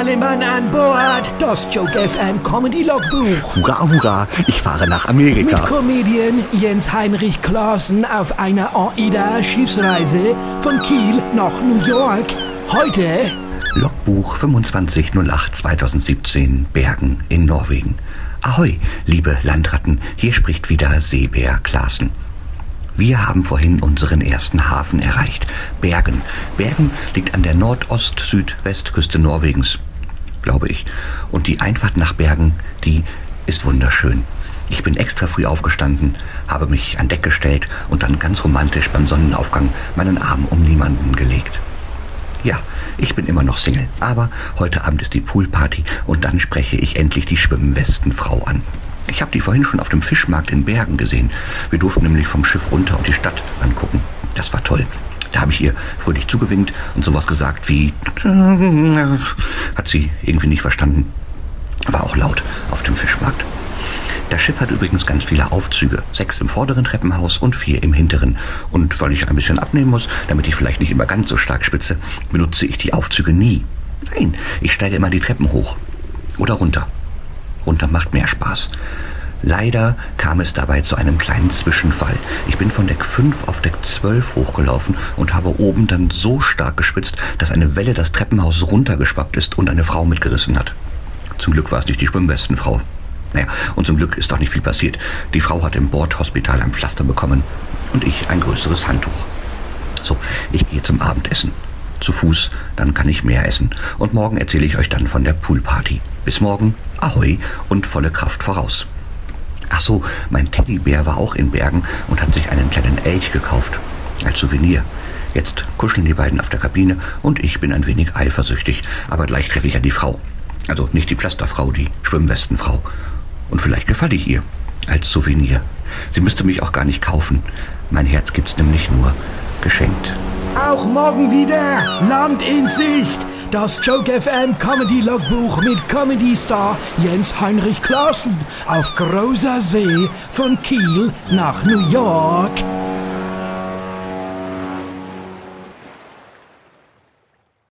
alle Mann an Bord. Das Joke FM Comedy Logbuch. Hurra, hurra, ich fahre nach Amerika. Mit Comedian Jens Heinrich Klaassen auf einer AIDA-Schiffsreise von Kiel nach New York. Heute Logbuch 2508 2017 Bergen in Norwegen. Ahoi, liebe Landratten, hier spricht wieder Seebär Klaassen. Wir haben vorhin unseren ersten Hafen erreicht. Bergen. Bergen liegt an der Nordost-Südwestküste Norwegens, glaube ich. Und die Einfahrt nach Bergen, die ist wunderschön. Ich bin extra früh aufgestanden, habe mich an Deck gestellt und dann ganz romantisch beim Sonnenaufgang meinen Arm um niemanden gelegt. Ja, ich bin immer noch Single, aber heute Abend ist die Poolparty und dann spreche ich endlich die Schwimmwestenfrau an. Ich habe die vorhin schon auf dem Fischmarkt in Bergen gesehen. Wir durften nämlich vom Schiff runter und die Stadt angucken. Das war toll. Da habe ich ihr fröhlich zugewinkt und sowas gesagt wie... Hat sie irgendwie nicht verstanden. War auch laut auf dem Fischmarkt. Das Schiff hat übrigens ganz viele Aufzüge. Sechs im vorderen Treppenhaus und vier im hinteren. Und weil ich ein bisschen abnehmen muss, damit ich vielleicht nicht immer ganz so stark spitze, benutze ich die Aufzüge nie. Nein, ich steige immer die Treppen hoch. Oder runter. Runter macht mehr Spaß. Leider kam es dabei zu einem kleinen Zwischenfall. Ich bin von Deck 5 auf Deck 12 hochgelaufen und habe oben dann so stark gespitzt, dass eine Welle das Treppenhaus runtergeschwappt ist und eine Frau mitgerissen hat. Zum Glück war es nicht die Schwimmwestenfrau. Naja, und zum Glück ist doch nicht viel passiert. Die Frau hat im Bordhospital ein Pflaster bekommen und ich ein größeres Handtuch. So, ich gehe zum Abendessen. Zu Fuß, dann kann ich mehr essen. Und morgen erzähle ich euch dann von der Poolparty. Bis morgen, ahoi und volle Kraft voraus. Ach so, mein Teddybär war auch in Bergen und hat sich einen kleinen Elch gekauft. Als Souvenir. Jetzt kuscheln die beiden auf der Kabine und ich bin ein wenig eifersüchtig. Aber gleich treffe ich ja die Frau. Also nicht die Pflasterfrau, die Schwimmwestenfrau. Und vielleicht gefalle ich ihr. Als Souvenir. Sie müsste mich auch gar nicht kaufen. Mein Herz gibt's nämlich nur geschenkt. Auch morgen wieder Land in Sicht. Das Joke FM Comedy Logbuch mit Comedy Star Jens Heinrich Klaassen auf großer See von Kiel nach New York.